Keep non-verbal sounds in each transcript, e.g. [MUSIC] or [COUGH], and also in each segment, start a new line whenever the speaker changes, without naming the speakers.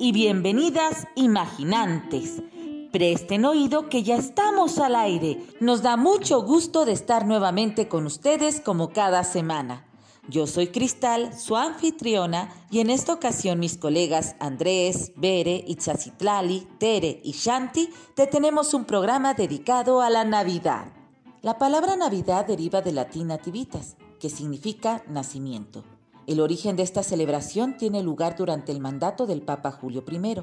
Y bienvenidas imaginantes. Presten oído que ya estamos al aire. Nos da mucho gusto de estar nuevamente con ustedes como cada semana. Yo soy Cristal, su anfitriona, y en esta ocasión mis colegas Andrés, Bere, Itzacitlali, Tere y Shanti te tenemos un programa dedicado a la Navidad. La palabra Navidad deriva del latín nativitas, que significa nacimiento. El origen de esta celebración tiene lugar durante el mandato del Papa Julio I,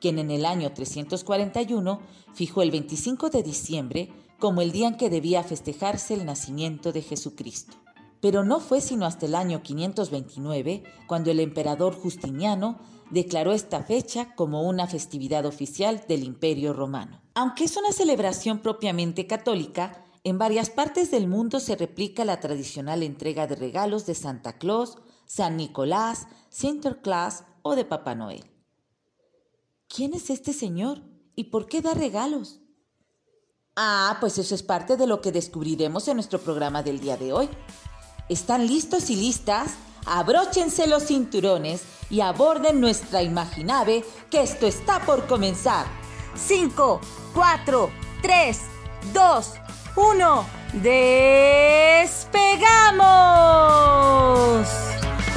quien en el año 341 fijó el 25 de diciembre como el día en que debía festejarse el nacimiento de Jesucristo. Pero no fue sino hasta el año 529 cuando el emperador Justiniano declaró esta fecha como una festividad oficial del Imperio Romano. Aunque es una celebración propiamente católica, en varias partes del mundo se replica la tradicional entrega de regalos de Santa Claus, San Nicolás, Sinterklaas o de Papá Noel. ¿Quién es este señor y por qué da regalos? Ah, pues eso es parte de lo que descubriremos en nuestro programa del día de hoy. ¿Están listos y listas? Abróchense los cinturones y aborden nuestra imaginave que esto está por comenzar. 5, 4, 3, 2, uno, ¡despegamos!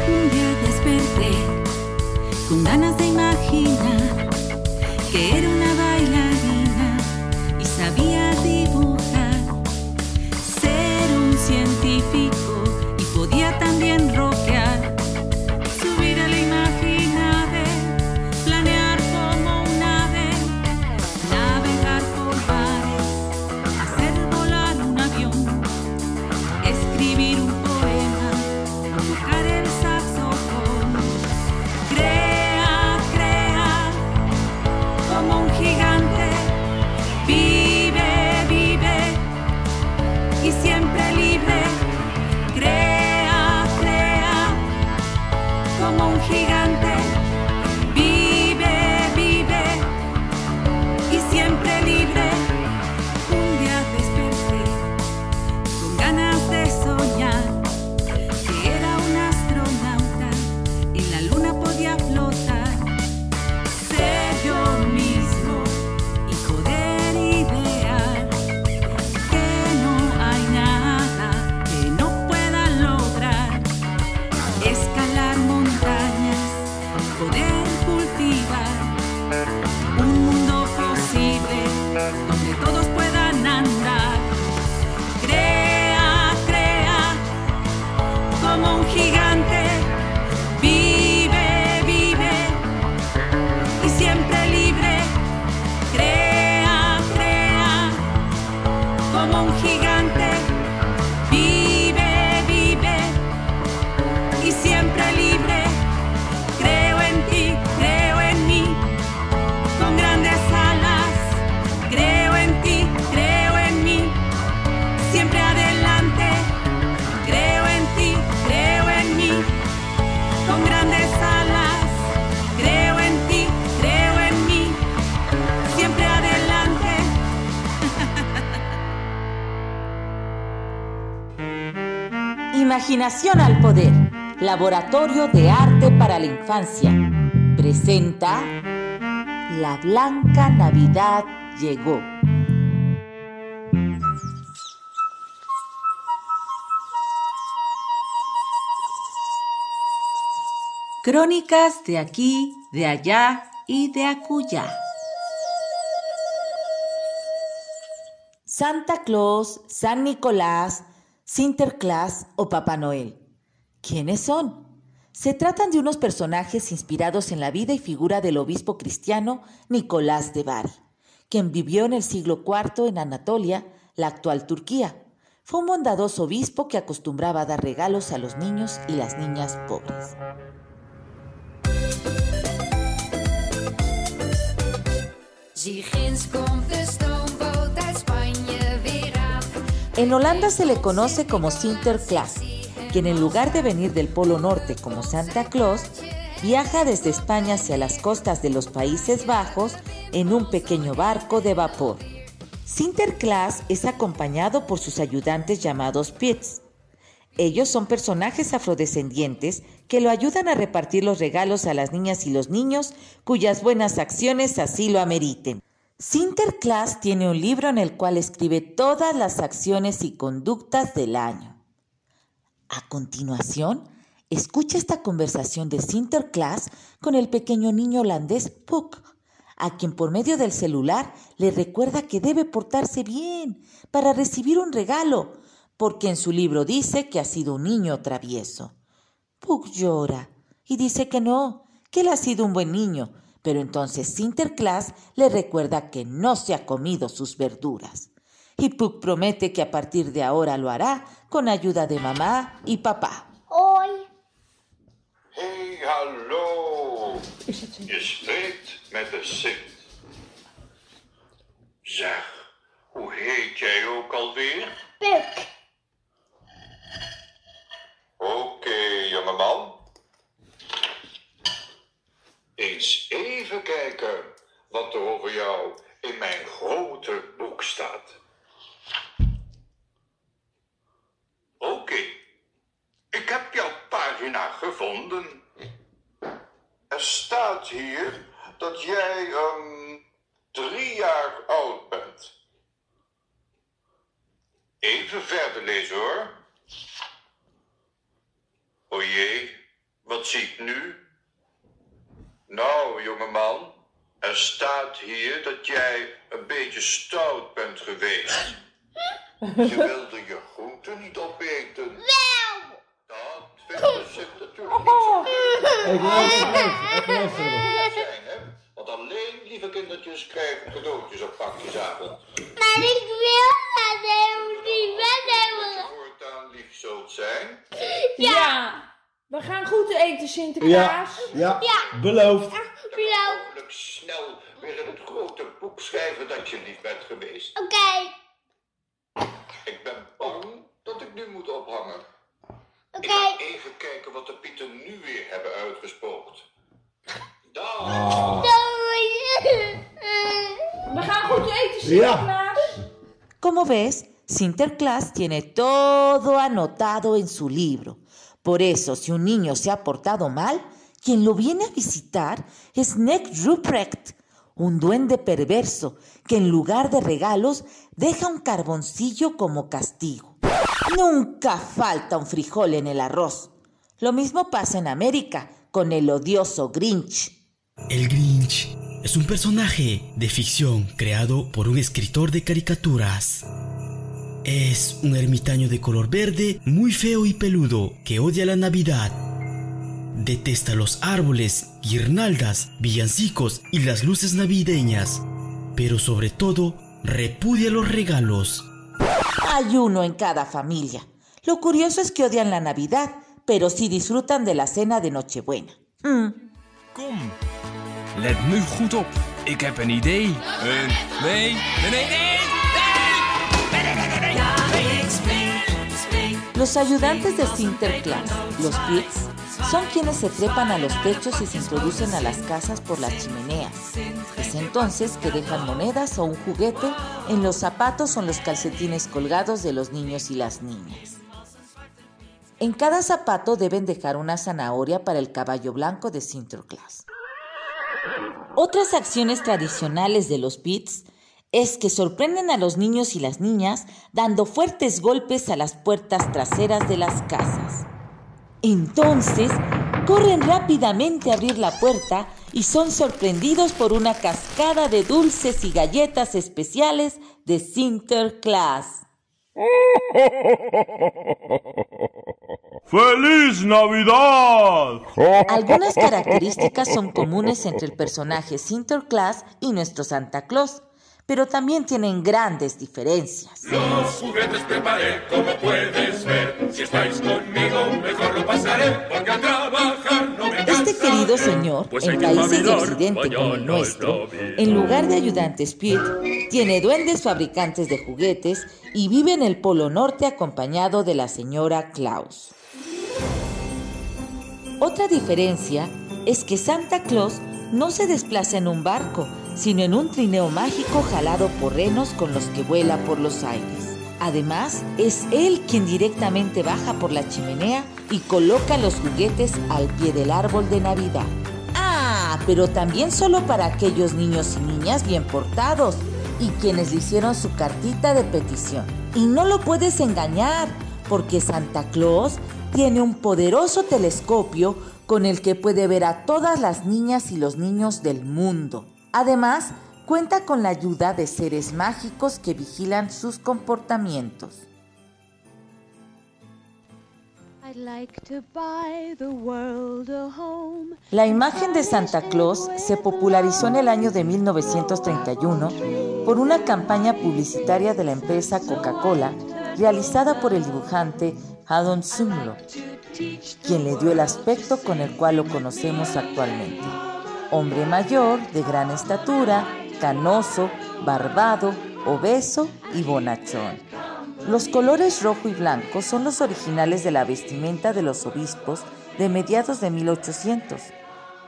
Un día desperté con ganas de imaginar que era una
Imaginación al Poder, Laboratorio de Arte para la Infancia. Presenta La Blanca Navidad llegó. Crónicas de aquí, de allá y de acullá. Santa Claus, San Nicolás, Sinterklaas o Papá Noel. ¿Quiénes son? Se tratan de unos personajes inspirados en la vida y figura del obispo cristiano Nicolás de Bari, quien vivió en el siglo IV en Anatolia, la actual Turquía. Fue un bondadoso obispo que acostumbraba a dar regalos a los niños y las niñas pobres. En Holanda se le conoce como Sinterklaas, quien en lugar de venir del Polo Norte como Santa Claus, viaja desde España hacia las costas de los Países Bajos en un pequeño barco de vapor. Sinterklaas es acompañado por sus ayudantes llamados Pits. Ellos son personajes afrodescendientes que lo ayudan a repartir los regalos a las niñas y los niños cuyas buenas acciones así lo ameriten. Sinterklaas tiene un libro en el cual escribe todas las acciones y conductas del año. A continuación, escucha esta conversación de Sinterklaas con el pequeño niño holandés Puck, a quien por medio del celular le recuerda que debe portarse bien para recibir un regalo, porque en su libro dice que ha sido un niño travieso. Puck llora y dice que no, que él ha sido un buen niño, pero entonces Sinterklaas le recuerda que no se ha comido sus verduras. Y Puck promete que a partir de ahora lo hará con ayuda de mamá y papá.
Hoi.
Hey, hallo. Je spreekt met de Sint. Zeg, hoe heet jij ook alweer?
Puk.
Wat er over jou in mijn grote boek staat. Staat hier dat jij een beetje stout bent geweest. [LAUGHS] Je wilde je groenten niet opeten.
Wel.
Dat vindt de Sint natuurlijk niet zo
Ik luister,
zijn, hè? Want alleen lieve kindertjes krijgen cadeautjes op pakjesavond.
Maar ik wil dat helemaal niet
Dat je
wegnemen.
voortaan lief zult zijn.
Ja. We gaan goed eten,
Ja,
Sinterklaas.
ja,
Ja.
beloofd.
Blauw.
Hopelijk snel weer in het grote boek schrijven dat je lief bent geweest.
Oké.
Ik ben bang dat ik nu moet ophangen. Ik
Oké.
ga even kijken wat de pieten nu weer hebben uitgespookt. Dag!
Doei.
We gaan goed eten, Sinterklaas.
Como ves, Sinterklaas tiene todo anotado en su libro. Por eso, si un niño se ha portado mal, quien lo viene a visitar es Nick Ruprecht, un duende perverso que en lugar de regalos deja un carboncillo como castigo. Nunca falta un frijol en el arroz. Lo mismo pasa en América con el odioso Grinch.
El Grinch es un personaje de ficción creado por un escritor de caricaturas. Es un ermitaño de color verde, muy feo y peludo, que odia la Navidad. Detesta los árboles, guirnaldas, villancicos y las luces navideñas. Pero sobre todo, repudia los regalos.
Hay uno en cada familia. Lo curioso es que odian la Navidad, pero sí disfrutan de la cena de Nochebuena. Mm,
Kom, let nu goed op. Ik heb een idee. Een, nee, nee, nee, nee!
Los ayudantes de Sinterklaas, los Pits, son quienes se trepan a los techos y se introducen a las casas por las chimeneas. Es entonces que dejan monedas o un juguete en los zapatos o en los calcetines colgados de los niños y las niñas. En cada zapato deben dejar una zanahoria para el caballo blanco de Sinterklaas. Otras acciones tradicionales de los Pits es que sorprenden a los niños y las niñas dando fuertes golpes a las puertas traseras de las casas. Entonces, corren rápidamente a abrir la puerta y son sorprendidos por una cascada de dulces y galletas especiales de Sinterklaas. [LAUGHS]
¡Feliz Navidad!
Algunas características son comunes entre el personaje Sinterklaas y nuestro Santa Claus, pero también tienen grandes diferencias.
Los juguetes preparé, como puedes ver. Si estáis conmigo, mejor
Este querido señor,
Pues
en países de Occidente como el nuestro, en lugar de ayudantes Pete, tiene duendes fabricantes de juguetes y vive en el Polo Norte acompañado de la señora Claus. Otra diferencia es que Santa Claus no se desplaza en un barco, sino en un trineo mágico jalado por renos con los que vuela por los aires. Además, es él quien directamente baja por la chimenea y coloca los juguetes al pie del árbol de Navidad. Ah, pero también solo para aquellos niños y niñas bien portados y quienes le hicieron su cartita de petición. Y no lo puedes engañar, porque Santa Claus tiene un poderoso telescopio con el que puede ver a todas las niñas y los niños del mundo. Además, cuenta con la ayuda de seres mágicos que vigilan sus comportamientos. La imagen de Santa Claus se popularizó en el año de 1931 por una campaña publicitaria de la empresa Coca-Cola realizada por el dibujante Haddon Sumlo, quien le dio el aspecto con el cual lo conocemos actualmente. Hombre mayor, de gran estatura, canoso, barbado, obeso y bonachón. Los colores rojo y blanco son los originales de la vestimenta de los obispos de mediados de 1800,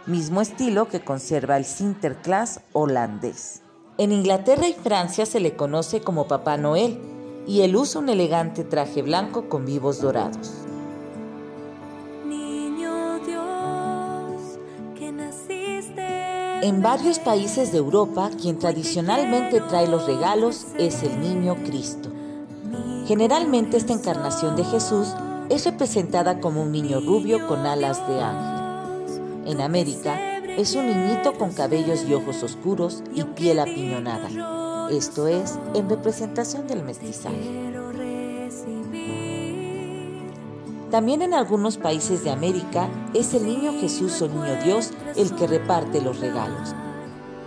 mismo estilo que conserva el Sinterklaas holandés. En Inglaterra y Francia se le conoce como Papá Noel y él usa un elegante traje blanco con vivos dorados. En varios países de Europa, quien tradicionalmente trae los regalos es el niño Cristo. Generalmente esta encarnación de Jesús es representada como un niño rubio con alas de ángel. En América es un niñito con cabellos y ojos oscuros y piel apiñonada. Esto es en representación del mestizaje. También en algunos países de América es el niño Jesús o niño Dios el que reparte los regalos.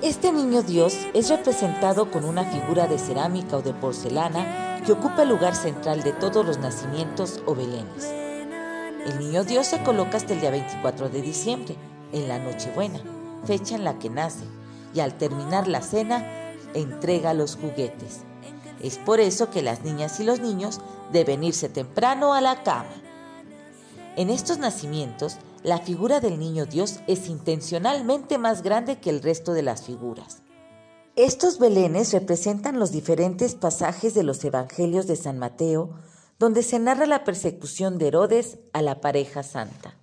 Este niño Dios es representado con una figura de cerámica o de porcelana que ocupa el lugar central de todos los nacimientos o belenes. El niño Dios se coloca hasta el día 24 de diciembre, en la Nochebuena, fecha en la que nace, y al terminar la cena, entrega los juguetes. Es por eso que las niñas y los niños deben irse temprano a la cama. En estos nacimientos, la figura del niño Dios es intencionalmente más grande que el resto de las figuras. Estos belenes representan los diferentes pasajes de los Evangelios de San Mateo, donde se narra la persecución de Herodes a la pareja santa.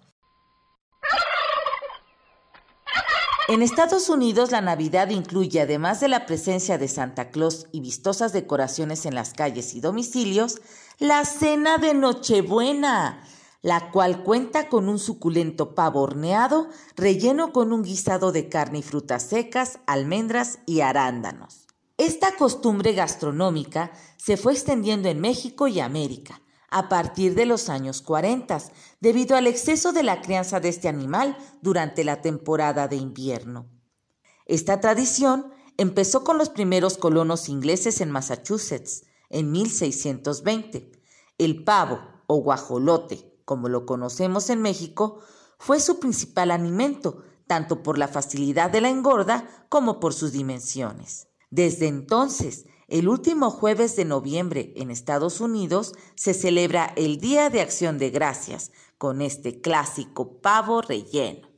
En Estados Unidos la Navidad incluye, además de la presencia de Santa Claus y vistosas decoraciones en las calles y domicilios, la cena de Nochebuena, la cual cuenta con un suculento pavo horneado relleno con un guisado de carne y frutas secas, almendras y arándanos. Esta costumbre gastronómica se fue extendiendo en México y América a partir de los años 40, debido al exceso de la crianza de este animal durante la temporada de invierno. Esta tradición empezó con los primeros colonos ingleses en Massachusetts en 1620. El pavo o guajolote como lo conocemos en México, fue su principal alimento, tanto por la facilidad de la engorda como por sus dimensiones. Desde entonces, el último jueves de noviembre en Estados Unidos se celebra el Día de Acción de Gracias con este clásico pavo relleno.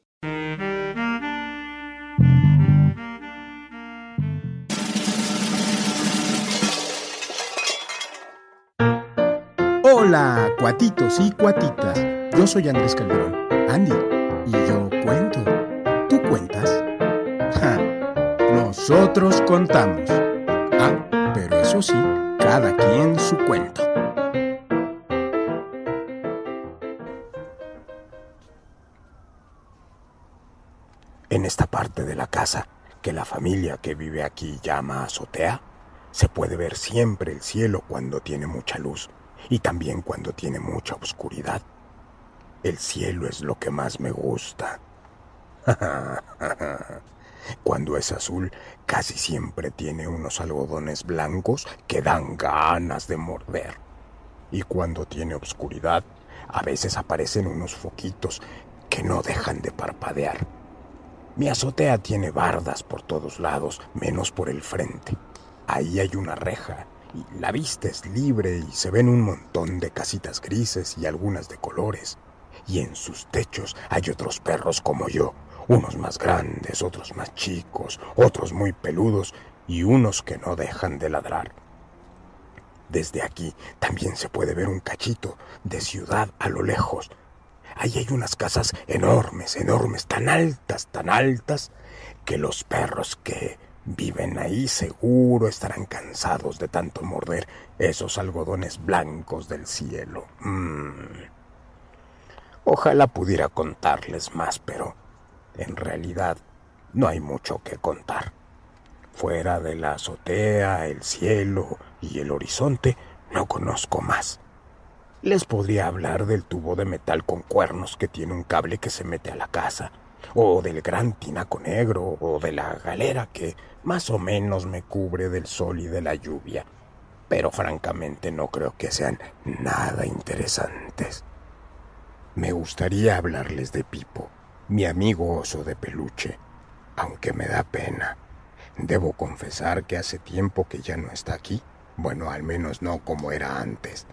Hola, cuatitos y cuatitas. Yo soy Andrés Calderón, Andy, y yo cuento. ¿Tú cuentas? Ja, nosotros contamos. Ah, pero eso sí, cada quien su cuento. En esta parte de la casa, que la familia que vive aquí llama azotea, se puede ver siempre el cielo cuando tiene mucha luz y también cuando tiene mucha oscuridad. El cielo es lo que más me gusta. [LAUGHS] Cuando es azul, casi siempre tiene unos algodones blancos que dan ganas de morder. Y cuando tiene oscuridad, a veces aparecen unos foquitos que no dejan de parpadear. Mi azotea tiene bardas por todos lados, menos por el frente. Ahí hay una reja la vista es libre y se ven un montón de casitas grises y algunas de colores. Y en sus techos hay otros perros como yo, unos más grandes, otros más chicos, otros muy peludos y unos que no dejan de ladrar. Desde aquí también se puede ver un cachito de ciudad a lo lejos. Ahí hay unas casas enormes, enormes, tan altas, tan altas, que los perros que viven ahí seguro estarán cansados de tanto morder esos algodones blancos del cielo. Mm. Ojalá pudiera contarles más, pero en realidad no hay mucho que contar. Fuera de la azotea, el cielo y el horizonte, no conozco más. Les podría hablar del tubo de metal con cuernos que tiene un cable que se mete a la casa, o del gran tinaco negro, o de la galera que más o menos me cubre del sol y de la lluvia. Pero francamente no creo que sean nada interesantes. Me gustaría hablarles de Pipo, mi amigo oso de peluche, aunque me da pena. Debo confesar que hace tiempo que ya no está aquí. Bueno, al menos no como era antes.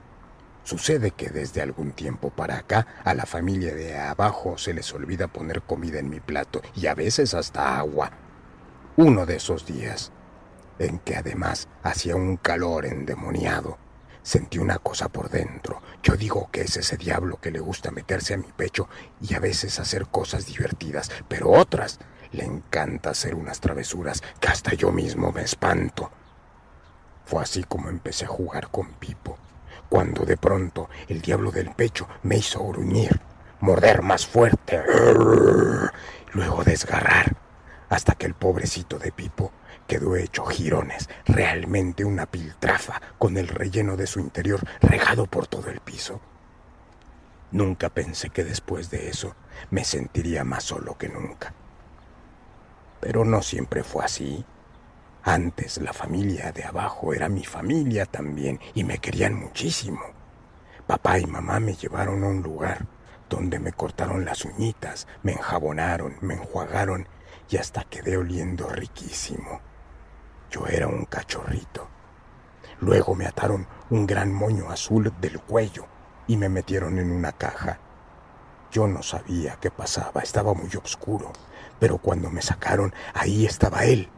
Sucede que desde algún tiempo para acá a la familia de abajo se les olvida poner comida en mi plato y a veces hasta agua. Uno de esos días, en que además hacía un calor endemoniado, sentí una cosa por dentro. Yo digo que es ese diablo que le gusta meterse a mi pecho y a veces hacer cosas divertidas, pero otras le encanta hacer unas travesuras que hasta yo mismo me espanto. Fue así como empecé a jugar con Pipo cuando de pronto el diablo del pecho me hizo gruñir, morder más fuerte, [LAUGHS] luego desgarrar, hasta que el pobrecito de Pipo quedó hecho jirones, realmente una piltrafa con el relleno de su interior regado por todo el piso. Nunca pensé que después de eso me sentiría más solo que nunca. Pero no siempre fue así. Antes la familia de abajo era mi familia también y me querían muchísimo. Papá y mamá me llevaron a un lugar donde me cortaron las uñitas, me enjabonaron, me enjuagaron y hasta quedé oliendo riquísimo. Yo era un cachorrito. Luego me ataron un gran moño azul del cuello y me metieron en una caja. Yo no sabía qué pasaba, estaba muy oscuro, pero cuando me sacaron, ahí estaba él,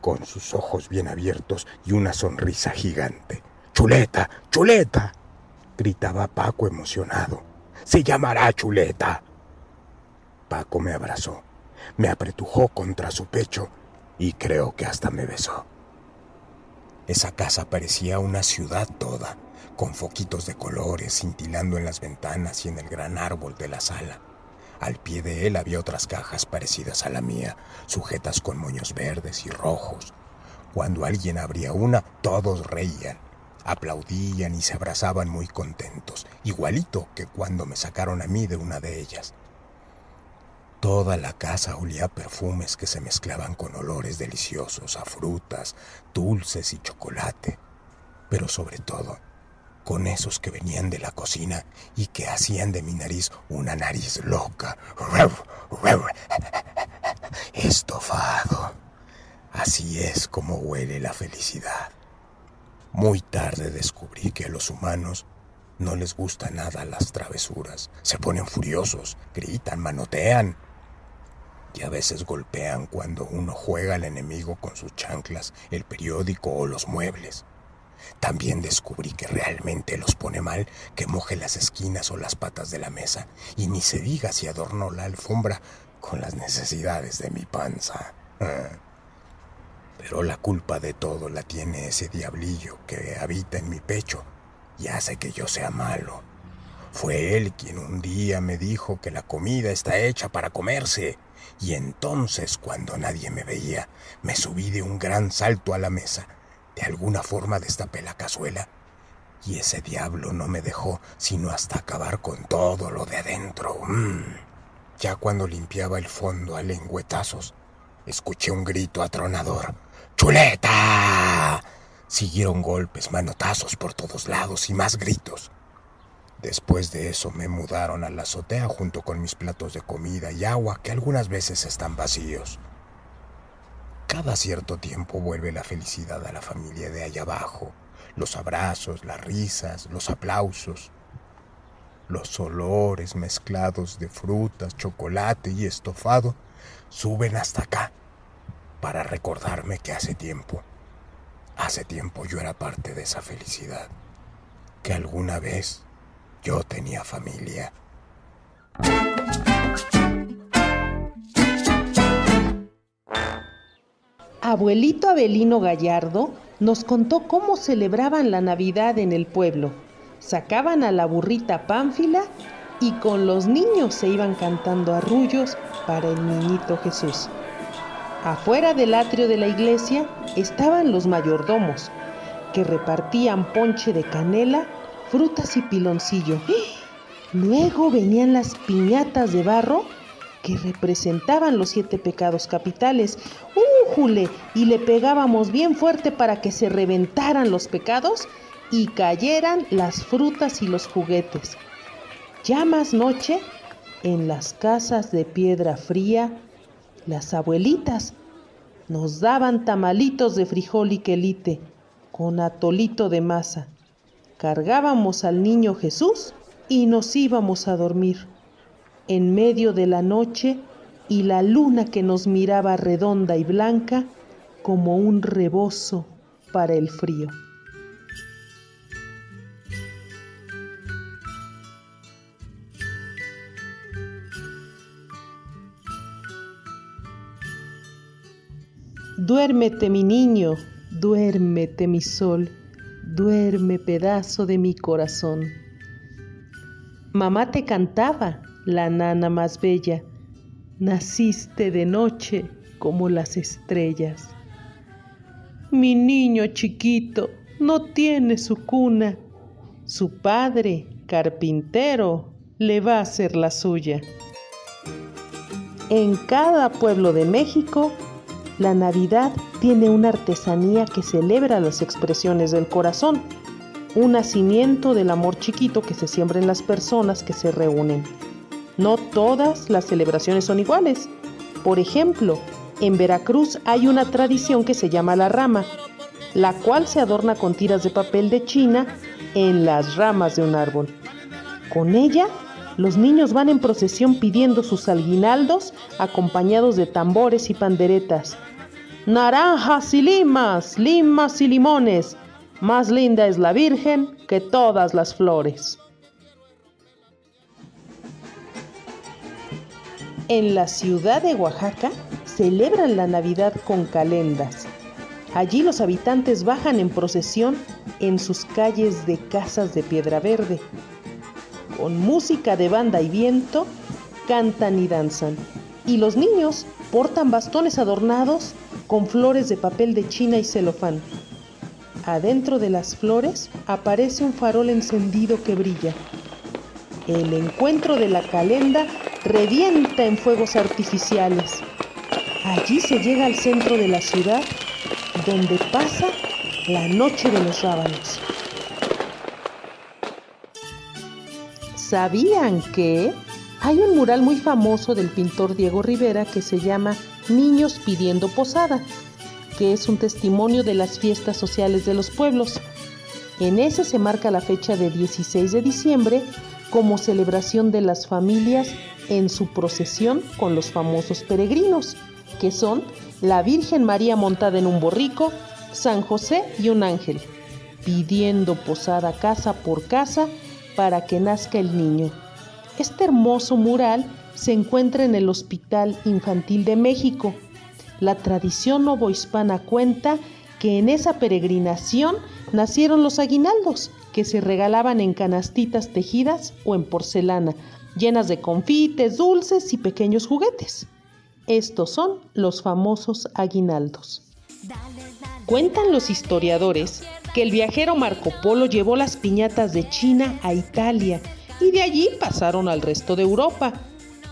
con sus ojos bien abiertos y una sonrisa gigante. Chuleta, chuleta, gritaba Paco emocionado. Se llamará chuleta. Paco me abrazó, me apretujó contra su pecho y creo que hasta me besó. Esa casa parecía una ciudad toda, con foquitos de colores cintilando en las ventanas y en el gran árbol de la sala. Al pie de él había otras cajas parecidas a la mía, sujetas con moños verdes y rojos. Cuando alguien abría una, todos reían, aplaudían y se abrazaban muy contentos, igualito que cuando me sacaron a mí de una de ellas. Toda la casa olía perfumes que se mezclaban con olores deliciosos, a frutas, dulces y chocolate, pero sobre todo con esos que venían de la cocina y que hacían de mi nariz una nariz loca. Estofado. Así es como huele la felicidad. Muy tarde descubrí que a los humanos no les gusta nada las travesuras. Se ponen furiosos, gritan, manotean y a veces golpean cuando uno juega al enemigo con sus chanclas, el periódico o los muebles. También descubrí que realmente los pone mal que moje las esquinas o las patas de la mesa, y ni se diga si adorno la alfombra con las necesidades de mi panza. Ah. Pero la culpa de todo la tiene ese diablillo que habita en mi pecho y hace que yo sea malo. Fue él quien un día me dijo que la comida está hecha para comerse, y entonces cuando nadie me veía, me subí de un gran salto a la mesa de alguna forma destapé la cazuela y ese diablo no me dejó sino hasta acabar con todo lo de adentro. Mm. Ya cuando limpiaba el fondo a lengüetazos, escuché un grito atronador. ¡Chuleta! Siguieron golpes, manotazos por todos lados y más gritos. Después de eso me mudaron a la azotea junto con mis platos de comida y agua que algunas veces están vacíos. Cada cierto tiempo vuelve la felicidad a la familia de allá abajo, los abrazos, las risas, los aplausos, los olores mezclados de frutas, chocolate y estofado suben hasta acá para recordarme que hace tiempo, hace tiempo yo era parte de esa felicidad. que alguna vez yo tenía familia.
Abuelito Abelino Gallardo nos contó cómo celebraban la Navidad en el pueblo. Sacaban a la burrita Pánfila y con los niños se iban cantando arrullos para el niñito Jesús. Afuera del atrio de la iglesia estaban los mayordomos, que repartían ponche de canela, frutas y piloncillo. Luego venían las piñatas de barro representaban los siete pecados capitales. ¡Újule! Y le pegábamos bien fuerte para que se reventaran los pecados y cayeran las frutas y los juguetes. Ya más noche, en las casas de piedra fría, las abuelitas nos daban tamalitos de frijol y quelite con atolito de masa. Cargábamos al niño Jesús y nos íbamos a dormir. En medio de la noche y la luna que nos miraba redonda y blanca como un rebozo para el frío. Duérmete mi niño, duérmete mi sol, duerme pedazo de mi corazón. Mamá te cantaba, la nana más bella, naciste de noche como las estrellas. Mi niño chiquito no tiene su cuna, su padre, carpintero, le va a hacer la suya. En cada pueblo de México, la Navidad tiene una artesanía que celebra las expresiones del corazón, un nacimiento del amor chiquito que se siembra en las personas que se reúnen. No todas las celebraciones son iguales. Por ejemplo, en Veracruz hay una tradición que se llama la rama, la cual se adorna con tiras de papel de China en las ramas de un árbol. Con ella, los niños van en procesión pidiendo sus alguinaldos acompañados de tambores y panderetas. Naranjas y limas, limas y limones, más linda es la Virgen que todas las flores. En la ciudad de Oaxaca celebran la Navidad con calendas. Allí los habitantes bajan en procesión en sus calles de casas de piedra verde. Con música de banda y viento, cantan y danzan. Y los niños portan bastones adornados con flores de papel de china y celofán. Adentro de las flores aparece un farol encendido que brilla. El encuentro de la calenda revienta en fuegos artificiales. Allí se llega al centro de la ciudad, donde pasa la noche de los rábanos. ¿Sabían que hay un mural muy famoso del pintor Diego Rivera que se llama Niños pidiendo posada, que es un testimonio de las fiestas sociales de los pueblos? En ese se marca la fecha de 16 de diciembre como celebración de las familias en su procesión con los famosos peregrinos, que son la Virgen María montada en un borrico, San José y un ángel, pidiendo posada casa por casa para que nazca el niño. Este hermoso mural se encuentra en el Hospital Infantil de México. La tradición novohispana cuenta que en esa peregrinación nacieron los aguinaldos, que se regalaban en canastitas tejidas o en porcelana, llenas de confites, dulces y pequeños juguetes. Estos son los famosos aguinaldos. Cuentan los historiadores que el viajero Marco Polo llevó las piñatas de China a Italia y de allí pasaron al resto de Europa.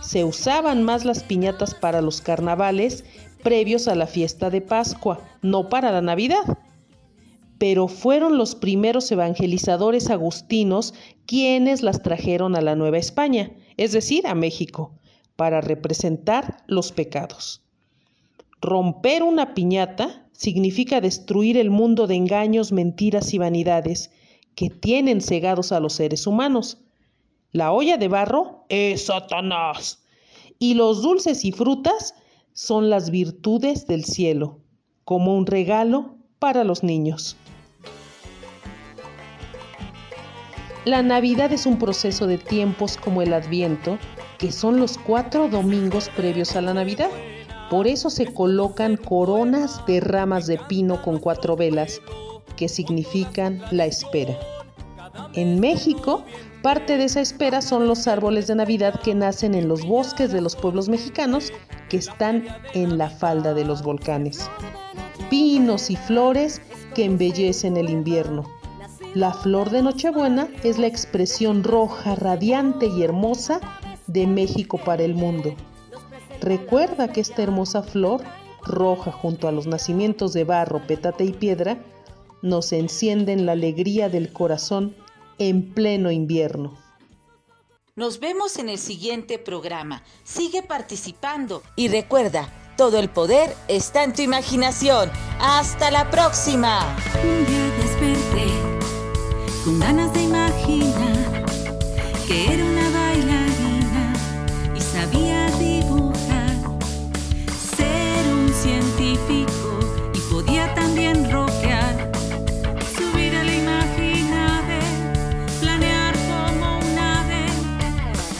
Se usaban más las piñatas para los carnavales previos a la fiesta de Pascua, no para la Navidad. Pero fueron los primeros evangelizadores agustinos quienes las trajeron a la Nueva España, es decir, a México, para representar los pecados. Romper una piñata significa destruir el mundo de engaños, mentiras y vanidades que tienen cegados a los seres humanos. La olla de barro es Satanás y los dulces y frutas son las virtudes del cielo, como un regalo para los niños. La Navidad es un proceso de tiempos como el Adviento, que son los cuatro domingos previos a la Navidad. Por eso se colocan coronas de ramas de pino con cuatro velas, que significan la espera. En México, parte de esa espera son los árboles de Navidad que nacen en los bosques de los pueblos mexicanos que están en la falda de los volcanes. Pinos y flores que embellecen el invierno. La flor de Nochebuena es la expresión roja, radiante y hermosa de México para el mundo. Recuerda que esta hermosa flor, roja junto a los nacimientos de barro, petate y piedra, nos encienden la alegría del corazón en pleno invierno.
Nos vemos en el siguiente programa. Sigue participando y recuerda, todo el poder está en tu imaginación. Hasta la próxima.
Un día desperté con que era una bailarina y sabía dibujar, ser un científico y podía también rockear, subir a la imaginable, planear como un ave,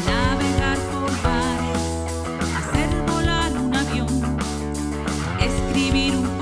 navegar por mares, hacer volar un avión, escribir un